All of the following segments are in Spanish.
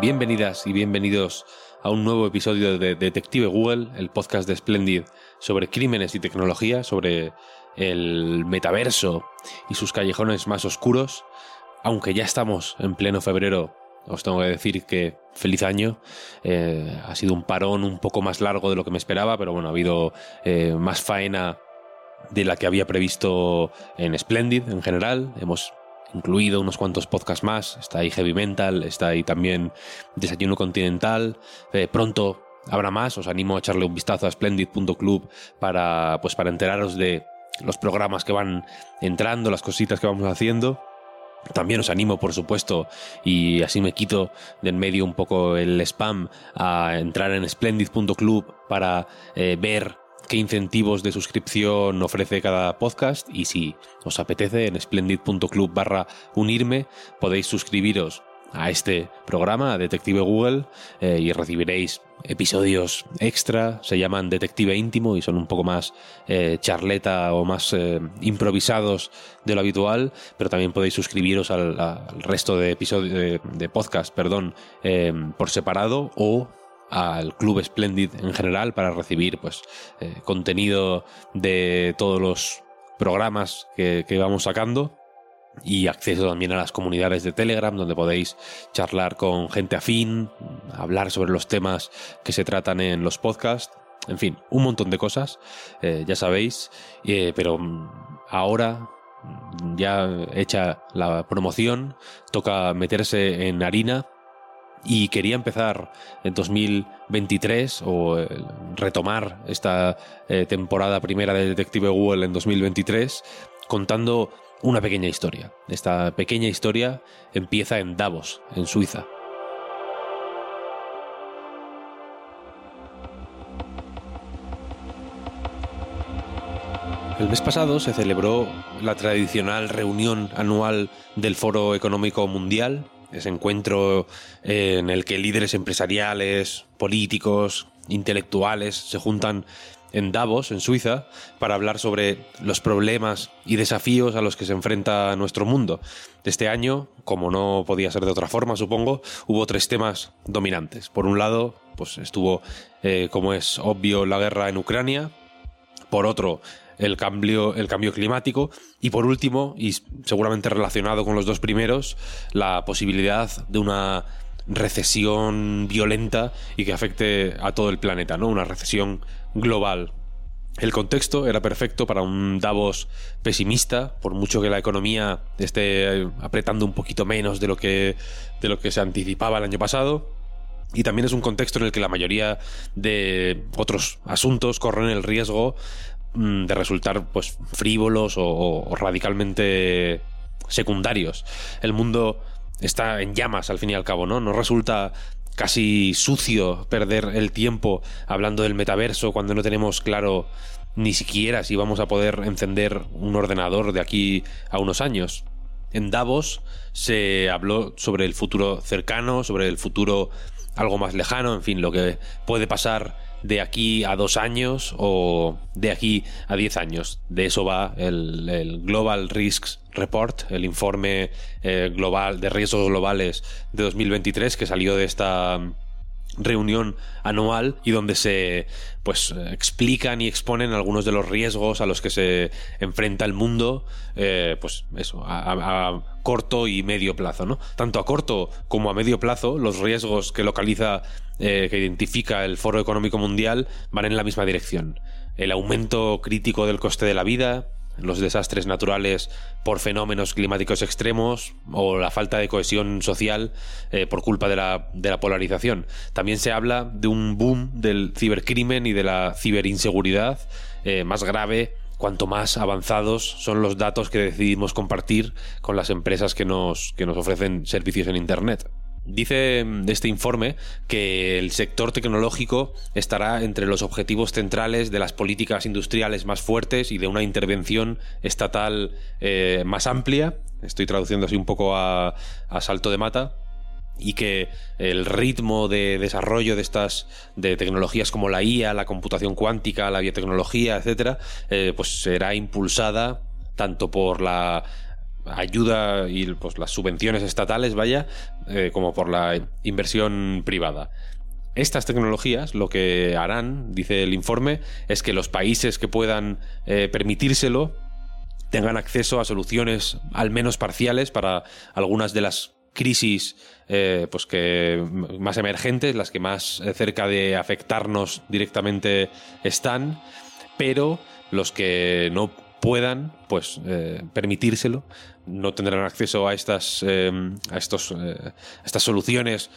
Bienvenidas y bienvenidos a un nuevo episodio de Detective Google, el podcast de Splendid sobre crímenes y tecnología, sobre el metaverso y sus callejones más oscuros. Aunque ya estamos en pleno febrero, os tengo que decir que feliz año. Eh, ha sido un parón un poco más largo de lo que me esperaba, pero bueno, ha habido eh, más faena de la que había previsto en Splendid en general. Hemos incluido unos cuantos podcasts más. Está ahí Heavy Mental, está ahí también Desayuno Continental. Eh, pronto habrá más. Os animo a echarle un vistazo a splendid.club para, pues, para enteraros de los programas que van entrando, las cositas que vamos haciendo. También os animo, por supuesto, y así me quito de en medio un poco el spam, a entrar en splendid.club para eh, ver qué incentivos de suscripción ofrece cada podcast y si os apetece en splendid.club barra unirme podéis suscribiros a este programa, a Detective Google, eh, y recibiréis episodios extra, se llaman Detective Íntimo y son un poco más eh, charleta o más eh, improvisados de lo habitual, pero también podéis suscribiros al, resto de episodios de, de podcast, perdón, por separado o al Club Splendid en general para recibir pues eh, contenido de todos los programas que, vamos sacando y acceso también a las comunidades de Telegram donde podéis charlar con gente afín, hablar sobre los temas que se tratan en los podcasts, en fin, un montón de cosas, eh, ya sabéis, eh, pero ahora ya hecha la promoción, toca meterse en harina y quería empezar en 2023 o eh, retomar esta eh, temporada primera de Detective Google en 2023 contando una pequeña historia. Esta pequeña historia empieza en Davos, en Suiza. El mes pasado se celebró la tradicional reunión anual del Foro Económico Mundial, ese encuentro eh, en el que líderes empresariales, políticos, intelectuales se juntan en Davos, en Suiza, para hablar sobre los problemas y desafíos a los que se enfrenta nuestro mundo. Este año, como no podía ser de otra forma, supongo, hubo tres temas dominantes. Por un lado, pues estuvo, eh, como es obvio, la guerra en Ucrania. Por otro, el cambio, el cambio climático y por último, y seguramente relacionado con los dos primeros, la posibilidad de una recesión violenta y que afecte a todo el planeta, ¿no? Una recesión global. El contexto era perfecto para un Davos pesimista, por mucho que la economía esté apretando un poquito menos de lo que, de lo que se anticipaba el año pasado. Y también es un contexto en el que la mayoría de otros asuntos corren el riesgo de resultar pues frívolos o, radicalmente secundarios. El mundo está en llamas al fin y al cabo, ¿no? No resulta casi sucio perder el tiempo hablando del metaverso cuando no tenemos claro ni siquiera si vamos a poder encender un ordenador de aquí a unos años. En Davos se habló sobre el futuro cercano, sobre el futuro algo más lejano, en fin, lo que puede pasar de aquí a dos años o de aquí a diez años. De eso va el, Global Risks Report, el informe eh, global de riesgos globales de 2023 que salió de esta reunión anual y donde se pues explican y exponen algunos de los riesgos a los que se enfrenta el mundo eh, pues eso a, corto y medio plazo no tanto a corto como a medio plazo los riesgos que localiza eh, que identifica el Foro Económico Mundial van en la misma dirección. El aumento crítico del coste de la vida los desastres naturales por fenómenos climáticos extremos o la falta de cohesión social eh, por culpa de la, de la polarización. También se habla de un boom del cibercrimen y de la ciberinseguridad eh, más grave cuanto más avanzados son los datos que decidimos compartir con las empresas que nos, que nos ofrecen servicios en Internet. Dice mm, este informe que el sector tecnológico estará entre los objetivos centrales de las políticas industriales más fuertes y de una intervención estatal eh, más amplia. Estoy traduciendo así un poco a, salto de mata y que el ritmo de desarrollo de estas de tecnologías como la IA, la computación cuántica, la biotecnología, etcétera, eh, pues será impulsada tanto por la ayuda y pues, las subvenciones estatales, vaya, eh, como por la inversión privada. Estas tecnologías lo que harán, dice el informe, es que los países que puedan eh, permitírselo tengan acceso a soluciones al menos parciales para algunas de las crisis eh, pues que más emergentes, las que más cerca de afectarnos directamente están, pero los que no puedan pues eh, permitírselo no tendrán acceso a estas eh, a estos eh, estas soluciones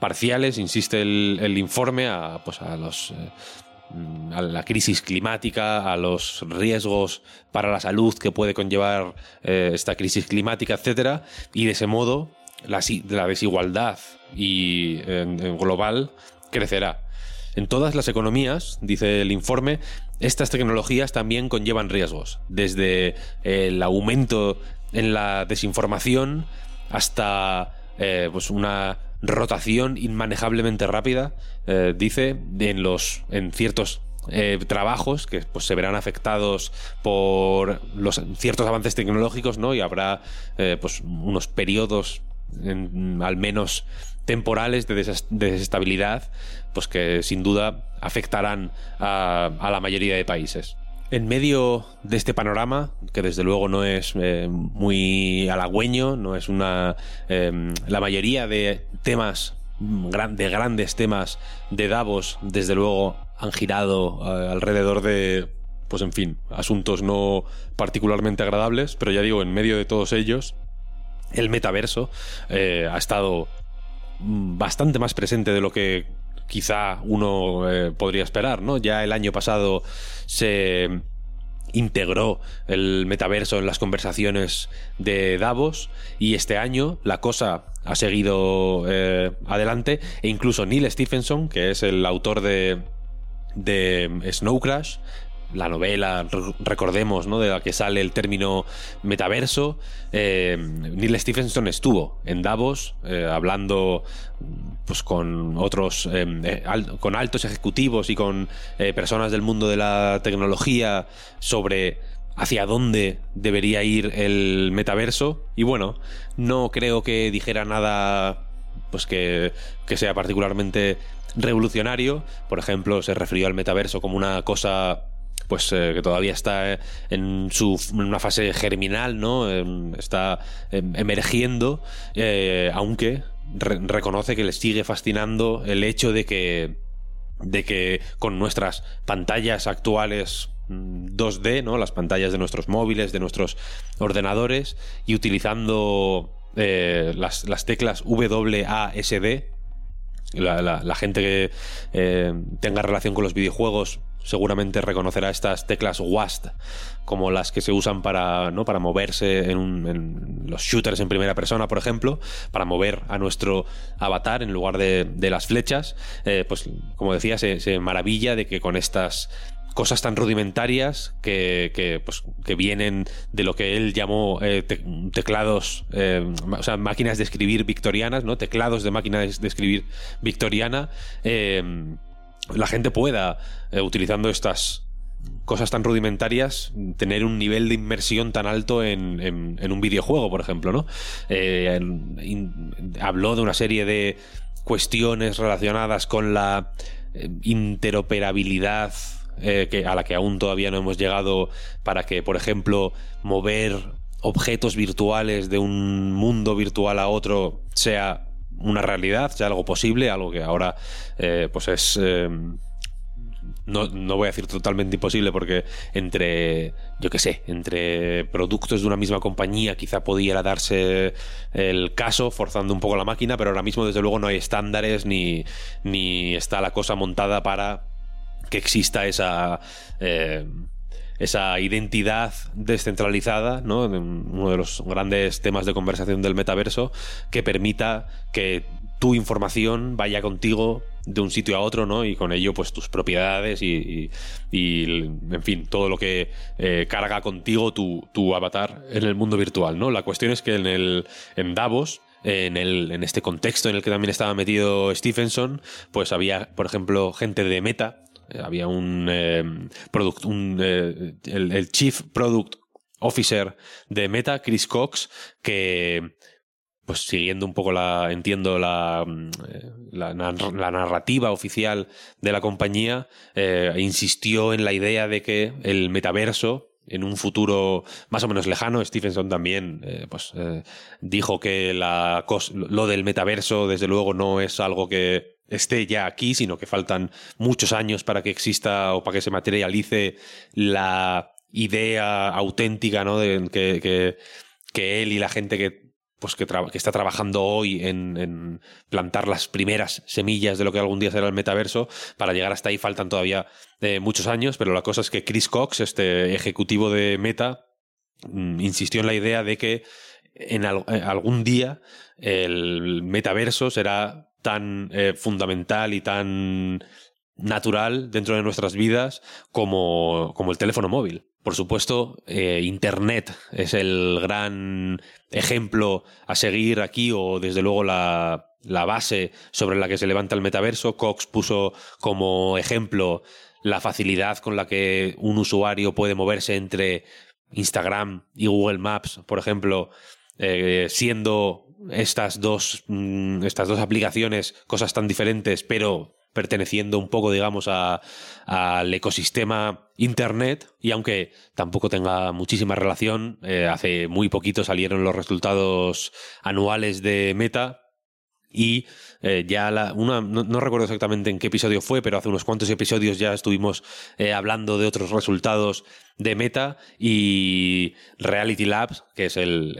parciales insiste el, informe a pues a los a la crisis climática, a los riesgos para la salud que puede conllevar esta crisis climática, etcétera, y de ese modo la, la desigualdad y global crecerá. En todas las economías, dice el informe, estas tecnologías también conllevan riesgos, desde el aumento en la desinformación hasta eh, pues una rotación inmanejablemente rápida, eh, dice, en los en ciertos eh, trabajos que pues, se verán afectados por los ciertos avances tecnológicos, ¿no? Y habrá pues unos periodos al menos temporales de, desestabilidad, pues que sin duda afectarán a, la mayoría de países. En medio de este panorama, que desde luego no es eh, muy halagüeño, no es una. Em, la mayoría de temas, de grandes temas de Davos, desde luego han girado eh, alrededor de. Pues en fin, asuntos no particularmente agradables, pero ya digo, en medio de todos ellos, el metaverso eh, ha estado bastante más presente de lo que quizá uno eh, podría esperar, ¿no? Ya el año pasado se integró el metaverso en las conversaciones de Davos y este año la cosa ha seguido eh, adelante e incluso Neil Stephenson, que es el autor de, de Snow Crash, la novela, recordemos, ¿no? de la que sale el término metaverso. Eh, Neil Stephenson estuvo en Davos eh, hablando pues con otros, eh, con altos ejecutivos y con personas del mundo de la tecnología sobre hacia dónde debería ir el metaverso. Y bueno, no creo que dijera nada pues que, que sea particularmente revolucionario. Por ejemplo, se refirió al metaverso como una cosa pues eh, que todavía está en, su, una fase germinal, ¿no? Em, está em, emergiendo, eh, aunque reconoce que le sigue fascinando el hecho de que de que con nuestras pantallas actuales 2D, mm, ¿no? Las pantallas de nuestros móviles, de nuestros ordenadores y utilizando eh, las, las, teclas WASD. La, gente que tenga relación con los videojuegos seguramente reconocerá estas teclas WASD como las que se usan para, ¿no? para moverse en, los shooters en primera persona, por ejemplo, para mover a nuestro avatar en lugar de, las flechas. Eh, pues, como decía, se, maravilla de que con estas cosas tan rudimentarias que, pues, que vienen de lo que él llamó eh, teclados, eh, o sea, máquinas de escribir victorianas, ¿no? Teclados de máquinas de escribir victoriana la gente pueda, eh, utilizando estas cosas tan rudimentarias, tener un nivel de inmersión tan alto en, un videojuego, por ejemplo, ¿no? Eh, habló de una serie de cuestiones relacionadas con la eh, a la que aún todavía no hemos llegado para que, por ejemplo, mover objetos virtuales de un mundo virtual a otro sea una realidad, sea algo posible, algo que ahora eh, pues es eh, no, no, voy a decir totalmente imposible porque entre, yo qué sé, entre productos de una misma compañía quizá pudiera darse el caso forzando un poco la máquina, pero ahora mismo desde luego no hay estándares ni, ni está la cosa montada para que exista esa... Eh, esa identidad descentralizada, ¿no? uno de los grandes temas de conversación del metaverso, que permita que tu información vaya contigo de un sitio a otro, ¿no? Y con ello, pues tus propiedades y, en fin, todo lo que eh, carga contigo tu, tu, avatar en el mundo virtual, ¿no? La cuestión es que en, el, en Davos, en, el, en este contexto en el que también estaba metido Stephenson, pues había, por ejemplo, gente de Meta, había un, un eh, el Chief Product Officer de Meta, Chris Cox, que pues siguiendo un poco la, entiendo la, mm, eh, la, narrativa oficial de la compañía, eh, insistió en la idea de que el metaverso, en un futuro más o menos lejano, Stephenson también eh, pues, dijo que la lo del metaverso, desde luego, no es algo que esté ya aquí, sino que faltan muchos años para que exista o para que se materialice la idea auténtica ¿no? de que, que, que él y la gente que pues que, está trabajando hoy en, plantar las primeras semillas de lo que algún día será el metaverso. Para llegar hasta ahí faltan todavía eh, muchos años, pero la cosa es que Chris Cox, este ejecutivo de Meta, mm, insistió en la idea de que en eh, algún día el metaverso será tan eh, fundamental y tan natural dentro de nuestras vidas como, como el teléfono móvil. Por supuesto, eh, Internet es el gran ejemplo a seguir aquí o desde luego la, base sobre la que se levanta el metaverso. Cox puso como ejemplo la facilidad con la que un usuario puede moverse entre Instagram y Google Maps, por ejemplo, eh, siendo estas dos, mm, estas dos aplicaciones cosas tan diferentes, pero perteneciendo un poco, digamos, al ecosistema Internet. Y aunque tampoco tenga muchísima relación, eh, hace muy poquito salieron los resultados anuales de Meta. Y eh, ya la, no, recuerdo exactamente en qué episodio fue, pero hace unos cuantos episodios ya estuvimos eh, hablando de otros resultados de Meta y Reality Labs, que es el,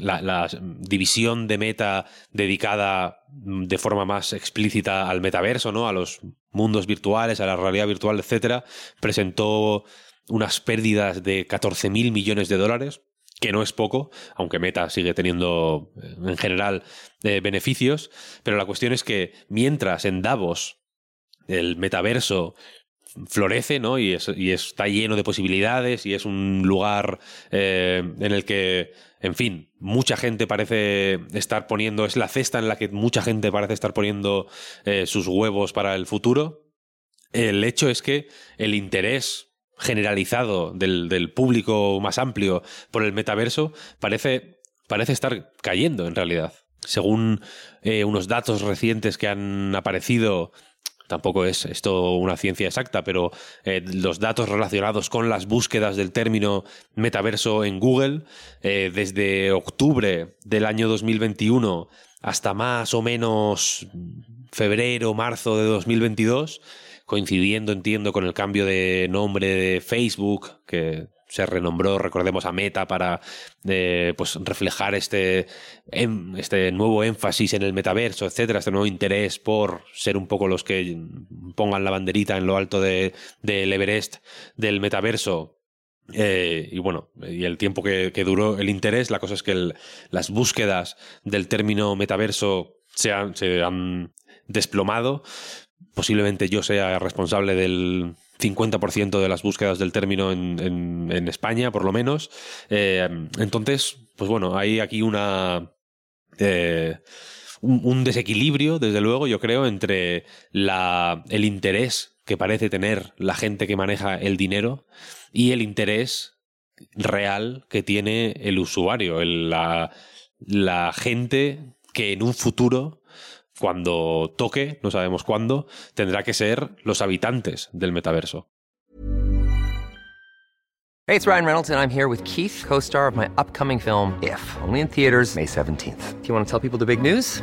la, división de Meta dedicada de forma más explícita al metaverso, ¿no? A los mundos virtuales, a la realidad virtual, etcétera, presentó unas pérdidas de 14 mil millones de dólares, que no es poco, aunque Meta sigue teniendo eh, en general eh, beneficios, pero la cuestión es que mientras en Davos el metaverso florece, ¿no? Y, está lleno de posibilidades y es un lugar eh, en el que, en fin, mucha gente parece estar poniendo, es la cesta en la que mucha gente parece estar poniendo sus huevos para el futuro. El hecho es que el interés generalizado del, público más amplio por el metaverso parece, parece estar cayendo en realidad. Según eh, unos datos recientes que han aparecido tampoco es esto una ciencia exacta, pero eh, los datos relacionados con las búsquedas del término metaverso en Google, eh, desde octubre del año 2021 hasta más o menos febrero, marzo de 2022, coincidiendo, entiendo, con el cambio de nombre de Facebook, que se renombró, recordemos, a Meta para eh, pues reflejar este, em, este nuevo énfasis en el metaverso, etcétera, este nuevo interés por ser un poco los que pongan la banderita en lo alto del Everest del metaverso. Eh, y bueno, y el tiempo que, duró el interés, la cosa es que las búsquedas del término metaverso se han, se han desplomado. Posiblemente yo sea responsable del 50% de las búsquedas del término en, España, por lo menos. Eh, entonces, pues bueno, hay aquí una... Eh, un, desequilibrio, desde luego, yo creo, entre la, el interés que parece tener la gente que maneja el dinero y el interés real que tiene el usuario, la, la gente que en un futuro cuando toque, no sabemos cuándo, tendrá que ser los habitantes del metaverso. Hey, it's Ryan Reynolds and I'm here with Keith, co-star of my upcoming film If, only in theaters May 17th. Do you want to tell people the big news?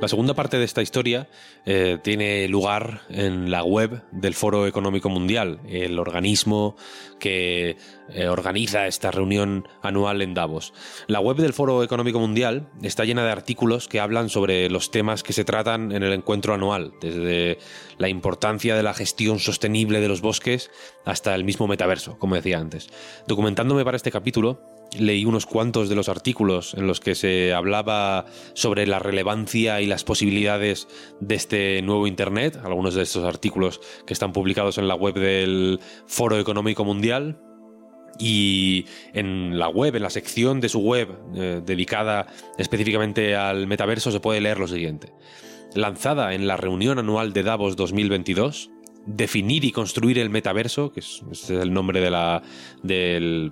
La segunda parte de esta historia eh, tiene lugar en la web del Foro Económico Mundial, el organismo que eh, organiza esta reunión anual en Davos. La web del Foro Económico Mundial está llena de artículos que hablan sobre los temas que se tratan en el encuentro anual, desde la importancia de la gestión sostenible de los bosques hasta el mismo metaverso, como decía antes. Documentándome para este capítulo, leí unos cuantos de los artículos en los que se hablaba sobre la relevancia y las posibilidades de este nuevo Internet, algunos de estos artículos que están publicados en la web del Foro Económico Mundial. Y en la web, en la sección de su web eh, dedicada específicamente al metaverso, se puede leer lo siguiente. Lanzada en la reunión anual de Davos 2022, definir y construir el metaverso, que es, el nombre de la,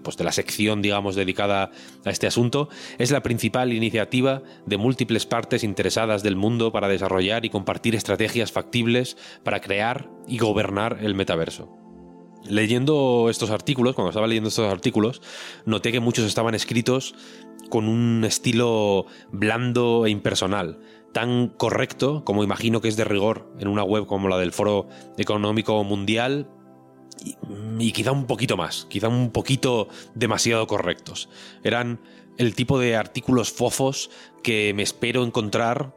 pues de la sección, digamos, dedicada a este asunto, es la principal iniciativa de múltiples partes interesadas del mundo para desarrollar y compartir estrategias factibles para crear y gobernar el metaverso. Leyendo estos artículos, cuando estaba leyendo estos artículos, noté que muchos estaban escritos con un estilo blando e impersonal, tan correcto como imagino que es de rigor en una web como la del Foro Económico Mundial y, quizá un poquito más, quizá un poquito demasiado correctos. Eran el tipo de artículos fofos que me espero encontrar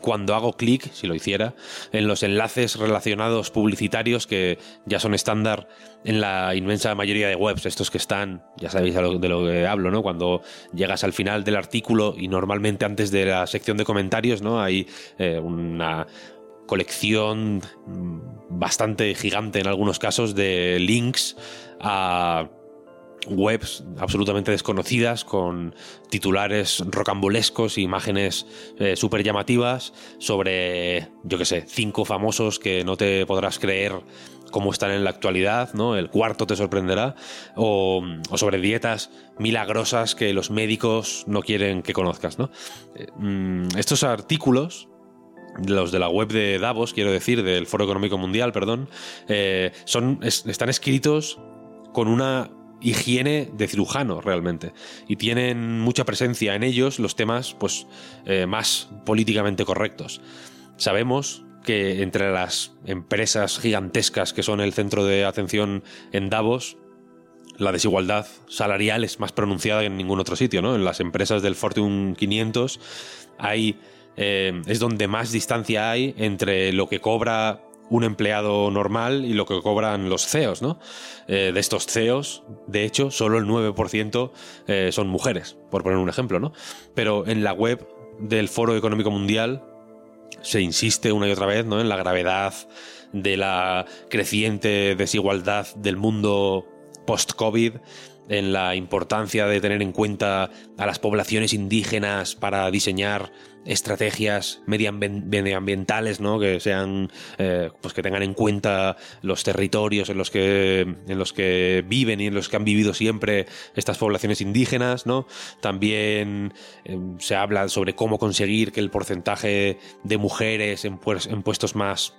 cuando hago clic, si lo hiciera, en los enlaces relacionados publicitarios que ya son estándar en la inmensa mayoría de webs, estos que están, ya sabéis de lo que hablo, ¿no? Cuando llegas al final del artículo y normalmente antes de la sección de comentarios, ¿no? Hay eh, una colección bastante gigante en algunos casos de links a webs absolutamente desconocidas con titulares rocambolescos e imágenes eh, súper llamativas sobre, yo que sé, cinco famosos que no te podrás creer cómo están en la actualidad, ¿no? El cuarto te sorprenderá. O, o, sobre dietas milagrosas que los médicos no quieren que conozcas, ¿no? Eh, mm, estos artículos los de la web de Davos, quiero decir, del Foro Económico Mundial, perdón, eh, son, es, están escritos con una higiene de cirujano realmente y tienen mucha presencia en ellos los temas pues eh, más políticamente correctos sabemos que entre las empresas gigantescas que son el centro de atención en Davos la desigualdad salarial es más pronunciada que en ningún otro sitio ¿no? en las empresas del Fortune 500 hay eh, es donde más distancia hay entre lo que cobra un empleado normal y lo que cobran los CEOs, ¿no? Eh, de estos CEOs, de hecho, solo el 9% eh, son mujeres, por poner un ejemplo, ¿no? Pero en la web del Foro Económico Mundial se insiste una y otra vez, ¿no? En la gravedad de la creciente desigualdad del mundo post-COVID, en la importancia de tener en cuenta a las poblaciones indígenas para diseñar estrategias medioambientales, ¿no? Que sean, eh, pues que tengan en cuenta los territorios en los que en los que viven y en los que han vivido siempre estas poblaciones indígenas, ¿no? También eh, se habla sobre cómo conseguir que el porcentaje de mujeres en, puestos más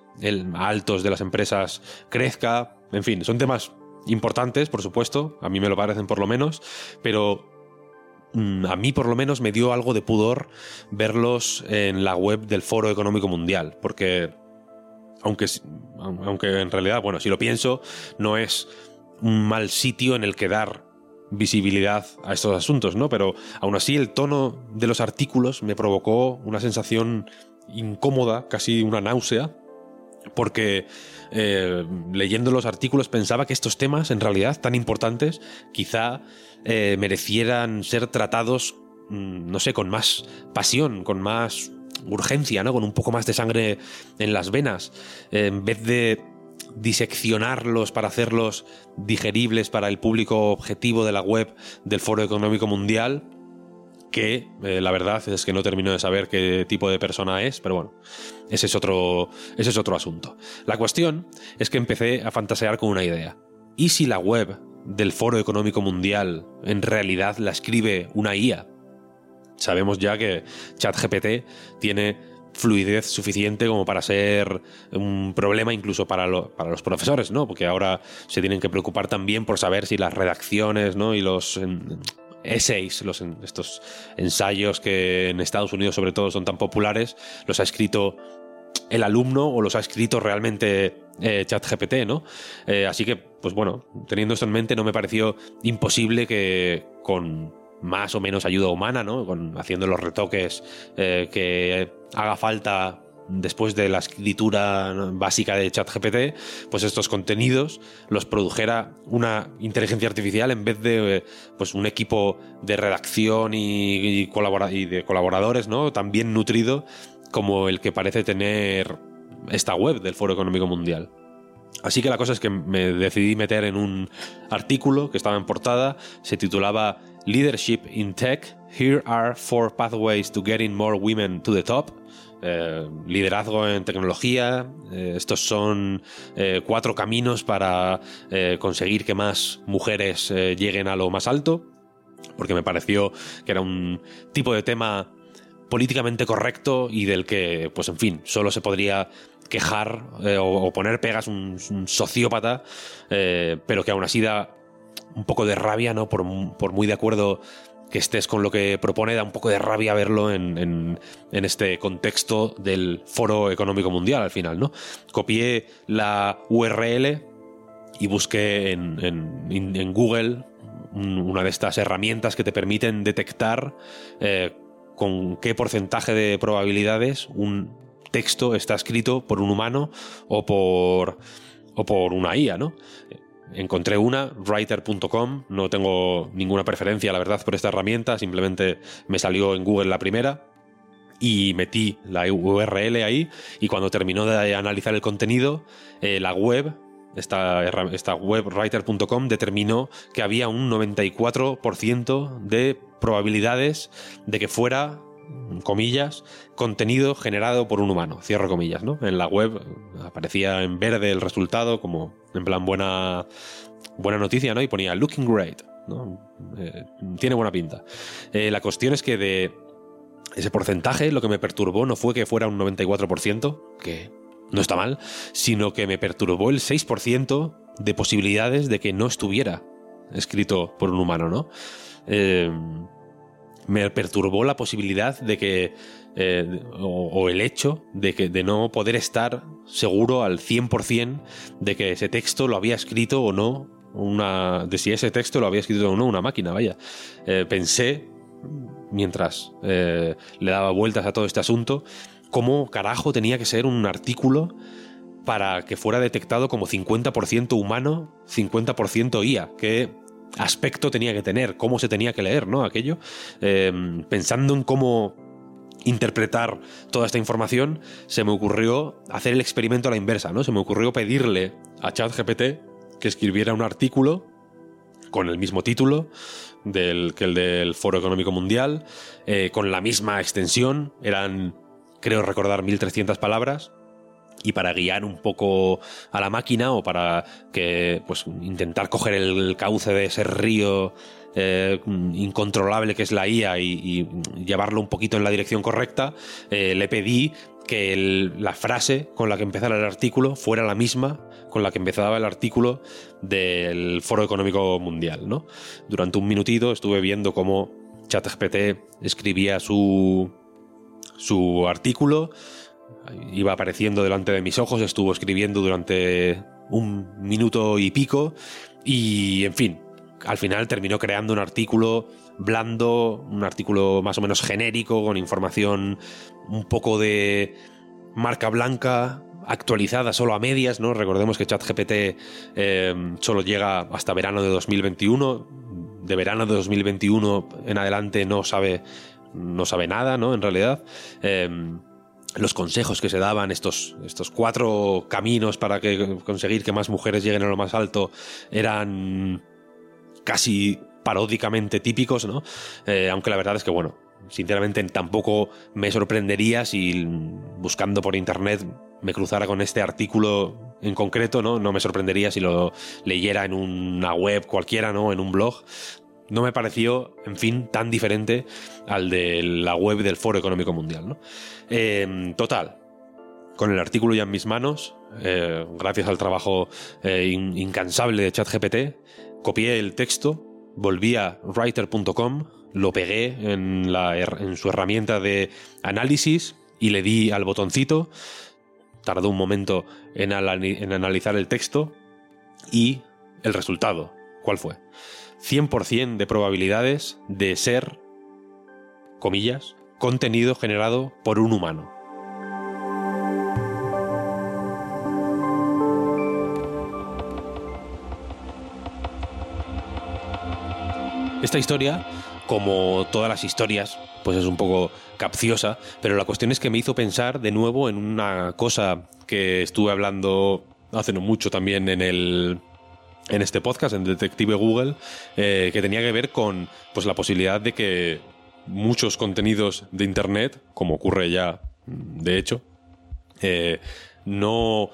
altos de las empresas crezca. En fin, son temas importantes, por supuesto, a mí me lo parecen por lo menos, pero a mí por lo menos me dio algo de pudor verlos en la web del Foro Económico Mundial, porque aunque, aunque en realidad, bueno, si lo pienso, no es un mal sitio en el que dar visibilidad a estos asuntos, ¿no? Pero aún así el tono de los artículos me provocó una sensación incómoda, casi una náusea, porque eh, leyendo los artículos pensaba que estos temas, en realidad tan importantes, quizá eh, merecieran ser tratados, mm, no sé, con más pasión, con más urgencia, ¿no? Con un poco más de sangre en las venas, en vez de diseccionarlos para hacerlos digeribles para el público objetivo de la web del Foro Económico Mundial, que eh, la verdad es que no termino de saber qué tipo de persona es, pero bueno, ese es, otro, ese es otro asunto. La cuestión es que empecé a fantasear con una idea. ¿Y si la web del Foro Económico Mundial en realidad la escribe una IA? Sabemos ya que ChatGPT tiene fluidez suficiente como para ser un problema incluso para, para, los profesores, ¿no? Porque ahora se tienen que preocupar también por saber si las redacciones, ¿no? Y los essays, los, estos ensayos que en Estados Unidos sobre todo son tan populares, los ha escrito el alumno o los ha escrito realmente eh, ChatGPT, ¿no? Eh, así que, pues bueno, teniendo esto en mente, no me pareció imposible que con más o menos ayuda humana, ¿no? Con, haciendo los retoques eh, que haga falta después de la escritura básica de ChatGPT, pues estos contenidos los produjera una inteligencia artificial en vez de eh, pues un equipo de redacción y, y de colaboradores, ¿no? Tan bien nutrido como el que parece tener esta web del Foro Económico Mundial. Así que la cosa es que me decidí meter en un artículo que estaba en portada, se titulaba Leadership in Tech, Here are four pathways to getting more women to the top. Eh, liderazgo en tecnología. Eh, estos son eh, cuatro caminos para conseguir que más mujeres lleguen a lo más alto, porque me pareció que era un tipo de tema políticamente correcto y del que, pues en fin, solo se podría quejar o, poner pegas un, un sociópata, pero que aún así da un poco de rabia, ¿no? Por, por muy de acuerdo que estés con lo que propone, da un poco de rabia verlo en, este contexto del Foro Económico Mundial al final, ¿no? Copié la URL y busqué en, Google una de estas herramientas que te permiten detectar eh, con qué porcentaje de probabilidades un texto está escrito por un humano o por, o por una IA, ¿no? Encontré una, writer.com, no tengo ninguna preferencia, la verdad, por esta herramienta, simplemente me salió en Google la primera y metí la URL ahí. Y cuando terminó de analizar el contenido, eh, la web, esta, esta web writer.com determinó que había un 94% de probabilidades de que fuera comillas, contenido generado por un humano, cierro comillas, ¿no? En la web aparecía en verde el resultado como en plan buena, buena noticia, ¿no? Y ponía looking great, ¿no? Eh, tiene buena pinta. Eh, la cuestión es que de ese porcentaje lo que me perturbó no fue que fuera un 94%, que no está mal, sino que me perturbó el 6% de posibilidades de que no estuviera escrito por un humano, ¿no? Eh, me perturbó la posibilidad de que, eh, o, el hecho de, que, de no poder estar seguro al 100% de que ese texto lo había escrito o no, una, de si ese texto lo había escrito o no una máquina, vaya. Eh, pensé, mientras eh, le daba vueltas a todo este asunto, cómo carajo tenía que ser un artículo para que fuera detectado como 50% humano, 50% IA, que aspecto tenía que tener, cómo se tenía que leer, ¿no? Aquello. Em, pensando en cómo interpretar toda esta información, se me ocurrió hacer el experimento a la inversa, ¿no? Se me ocurrió pedirle a ChatGPT que escribiera un artículo con el mismo título del, que el del Foro Económico Mundial, eh, con la misma extensión, eran, creo recordar, 1300 palabras, y para guiar un poco a la máquina o para que pues intentar coger el cauce de ese río eh, incontrolable que es la IA y, llevarlo un poquito en la dirección correcta, eh, le pedí que la frase con la que empezara el artículo fuera la misma con la que empezaba el artículo del Foro Económico Mundial. ¿no? Durante un minutito estuve viendo cómo ChatGPT escribía su, su artículo iba apareciendo delante de mis ojos, estuvo escribiendo durante un minuto y pico y, en fin, al final terminó creando un artículo blando, un artículo más o menos genérico, con información un poco de marca blanca, actualizada solo a medias, ¿no? Recordemos que ChatGPT eh, solo llega hasta verano de 2021. De verano de 2021 en adelante no sabe, no sabe nada, ¿no? En realidad. Eh, los consejos que se daban, estos, estos cuatro caminos para que, conseguir que más mujeres lleguen a lo más alto, eran casi paródicamente típicos, ¿no? Eh, aunque la verdad es que, bueno, sinceramente tampoco me sorprendería si buscando por internet me cruzara con este artículo en concreto, ¿no? No me sorprendería si lo leyera en una web cualquiera, ¿no? En un blog. No me pareció, en fin, tan diferente al de la web del Foro Económico Mundial, ¿no? Eh, total, con el artículo ya en mis manos, eh, gracias al trabajo eh, incansable de ChatGPT, copié el texto, volví a writer.com, lo pegué en, la, en su herramienta de análisis y le di al botoncito. Tardó un momento en, en analizar el texto y el resultado. ¿Cuál fue? 100% de probabilidades de ser, comillas, contenido generado por un humano. Esta historia, como todas las historias, pues es un poco capciosa, pero la cuestión es que me hizo pensar de nuevo en una cosa que estuve hablando hace no mucho también en el en este podcast, en Detective Google, eh, que tenía que ver con pues, la posibilidad de que muchos contenidos de Internet, como ocurre ya de hecho, eh, no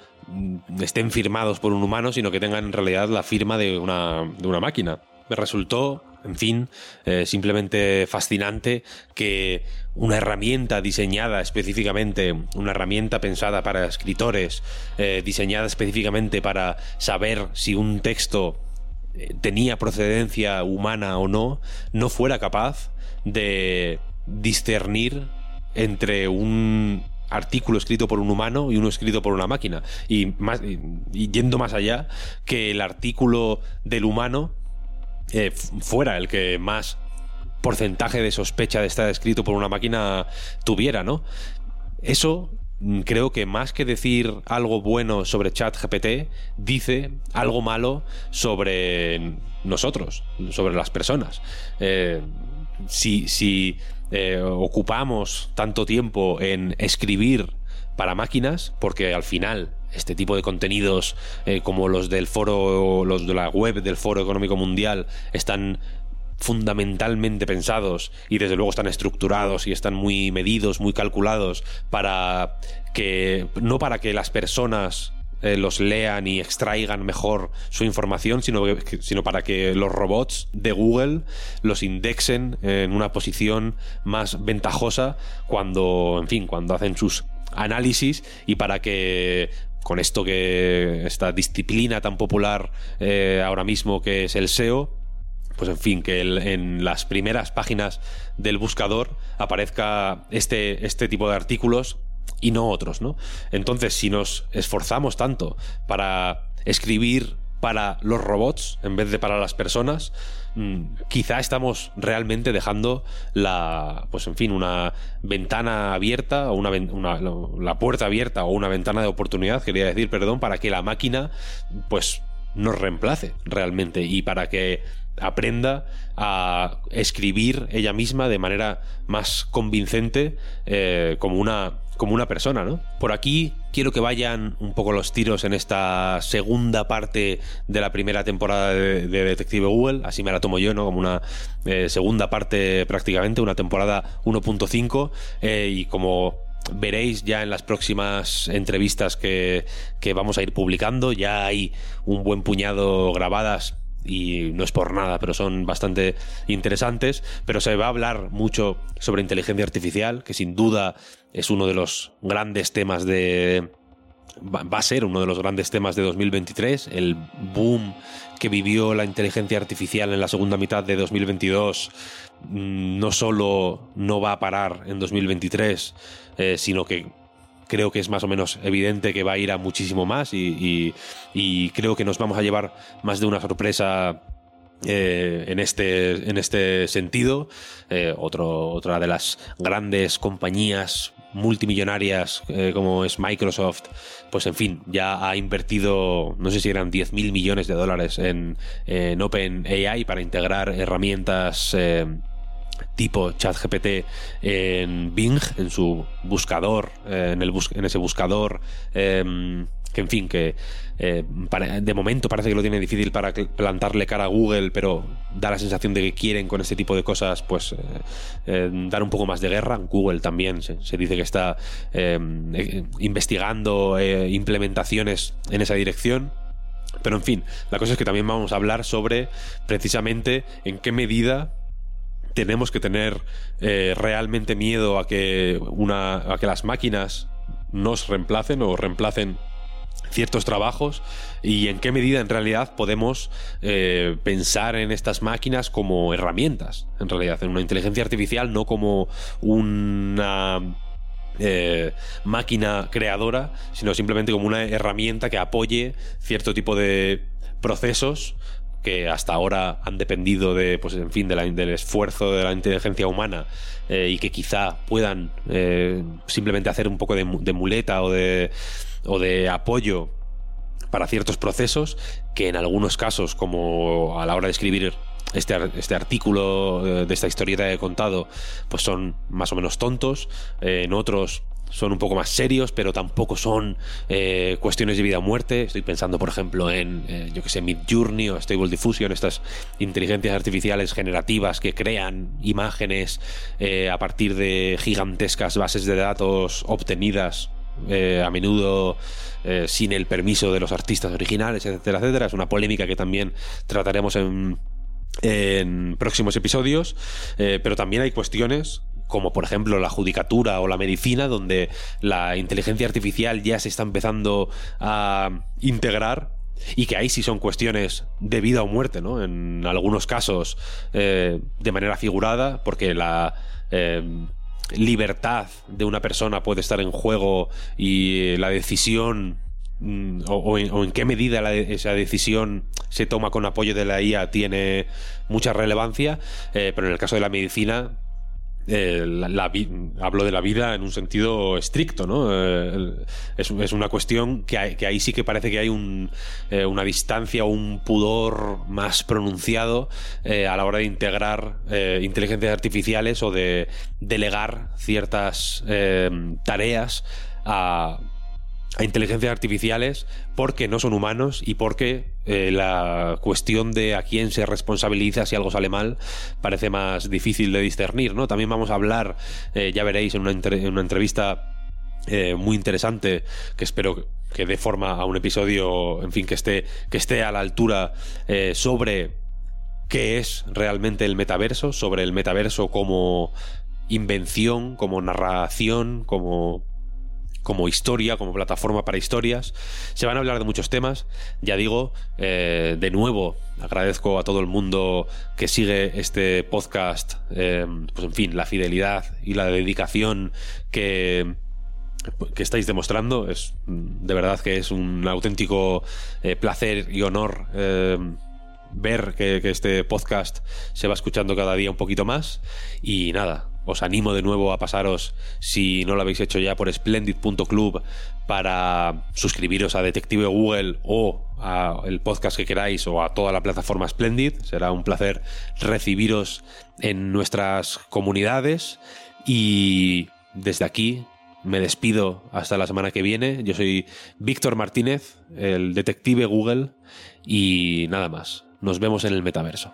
estén firmados por un humano, sino que tengan en realidad la firma de una, de una máquina. Me resultó en fin, eh, simplemente fascinante que una herramienta diseñada específicamente, una herramienta pensada para escritores, eh, diseñada específicamente para saber si un texto eh, tenía procedencia humana o no, no fuera capaz de discernir entre un artículo escrito por un humano y uno escrito por una máquina. Y, y yendo más allá, que el artículo del humano eh, fuera el que más porcentaje de sospecha de estar escrito por una máquina tuviera, ¿no? Eso mm, creo que más que decir algo bueno sobre ChatGPT, dice algo malo sobre nosotros, sobre las personas. Eh, si, si eh, ocupamos tanto tiempo en escribir para máquinas, porque al final este tipo de contenidos eh, como los del foro, los de la web del Foro Económico Mundial están fundamentalmente pensados y desde luego están estructurados y están muy medidos, muy calculados para que no para que las personas eh, los lean y extraigan mejor su información, sino, sino para que los robots de Google los indexen en una posición más ventajosa cuando, en fin, cuando hacen sus análisis y para que con esto que esta disciplina tan popular eh, ahora mismo que es el SEO, pues en fin, que en las primeras páginas del buscador aparezca este, este tipo de artículos y no otros, ¿no? Entonces, si nos esforzamos tanto para escribir para los robots en vez de para las personas, mm, quizá estamos realmente dejando la, pues en fin, una ventana abierta o una, la puerta abierta o una ventana de oportunidad, quería decir, perdón, para que la máquina, pues nos reemplace realmente y para que aprenda a escribir ella misma de manera más convincente eh, como una como una persona, ¿no? Por aquí quiero que vayan un poco los tiros en esta segunda parte de la primera temporada de, Detective Google, así me la tomo yo, ¿no? Como una eh, segunda parte prácticamente, una temporada 1.5 eh, y como veréis ya en las próximas entrevistas que, que vamos a ir publicando, ya hay un buen puñado grabadas y no es por nada, pero son bastante interesantes. Pero se va a hablar mucho sobre inteligencia artificial, que sin duda es uno de los grandes temas de... Va a ser uno de los grandes temas de 2023, el boom que vivió la inteligencia artificial en la segunda mitad de 2022 mm, no solo no va a parar en 2023, eh, sino que creo que es más o menos evidente que va a ir a muchísimo más y, creo que nos vamos a llevar más de una sorpresa eh, en, este, en este sentido. Eh, otra de las grandes compañías multimillonarias eh, como es Microsoft, pues en fin, ya ha invertido, no sé si eran 10 mil millones de dólares en, en OpenAI para integrar herramientas tipo ChatGPT en Bing, en su buscador, eh, en, el en ese buscador em, que en fin, que eh, de momento parece que lo tiene difícil para plantarle cara a Google, pero da la sensación de que quieren con este tipo de cosas, pues eh, eh, dar un poco más de guerra. Google también se, dice que está investigando implementaciones en esa dirección. Pero en fin, la cosa es que también vamos a hablar sobre precisamente en qué medida tenemos que tener realmente miedo a que, una, a que las máquinas nos reemplacen o reemplacen ciertos trabajos y en qué medida en realidad podemos eh, pensar en estas máquinas como herramientas, en realidad, en una inteligencia artificial, no como una eh, máquina creadora, sino simplemente como una herramienta que apoye cierto tipo de procesos que hasta ahora han dependido de, pues, en fin, del esfuerzo de la inteligencia humana eh, y que quizá puedan simplemente hacer un poco de muleta o de o de apoyo para ciertos procesos que en algunos casos, como a la hora de escribir este, este artículo eh, de esta historieta que he contado, pues son más o menos tontos, eh, en otros son un poco más serios, pero tampoco son eh, cuestiones de vida o muerte. Estoy pensando, por ejemplo, en, yo que sé, Midjourney o Stable Diffusion, estas inteligencias artificiales generativas que crean imágenes a partir de gigantescas bases de datos obtenidas eh, a menudo eh, sin el permiso de los artistas originales, etcétera, etcétera. Es una polémica que también trataremos en, próximos episodios, eh, pero también hay cuestiones como por ejemplo la judicatura o la medicina, donde la inteligencia artificial ya se está empezando a integrar y que ahí sí son cuestiones de vida o muerte, ¿no? En algunos casos de manera figurada, porque la libertad de una persona puede estar en juego y la decisión mm, o, en, qué medida esa decisión se toma con apoyo de la IA tiene mucha relevancia, eh, pero en el caso de la medicina eh, hablo de la vida en un sentido estricto, ¿no? Eh, es, una cuestión que, ahí sí que parece que hay eh, una distancia o un pudor más pronunciado a la hora de integrar inteligencias artificiales o de delegar ciertas tareas a inteligencias artificiales porque no son humanos y porque eh, la cuestión de a quién se responsabiliza si algo sale mal parece más difícil de discernir, ¿no? También vamos a hablar, eh, ya veréis en una, entrevista eh, muy interesante que espero que dé forma a un episodio, en fin, que esté, que esté a la altura sobre qué es realmente el metaverso, sobre el metaverso como invención, como narración, como como historia, como plataforma para historias. Se van a hablar de muchos temas. Ya digo, eh, de nuevo, agradezco a todo el mundo que sigue este podcast, eh, pues en fin, la fidelidad y la dedicación que que estáis demostrando es de verdad que es un auténtico eh, placer y honor ver que, este podcast se va escuchando cada día un poquito más y nada os animo de nuevo a pasaros, si no lo habéis hecho ya, por splendid.club para suscribiros a Detective Google o a el podcast que queráis o a toda la plataforma Splendid. Será un placer recibiros en nuestras comunidades y desde aquí me despido hasta la semana que viene. Yo soy Víctor Martínez, el detective Google y nada más. Nos vemos en el metaverso.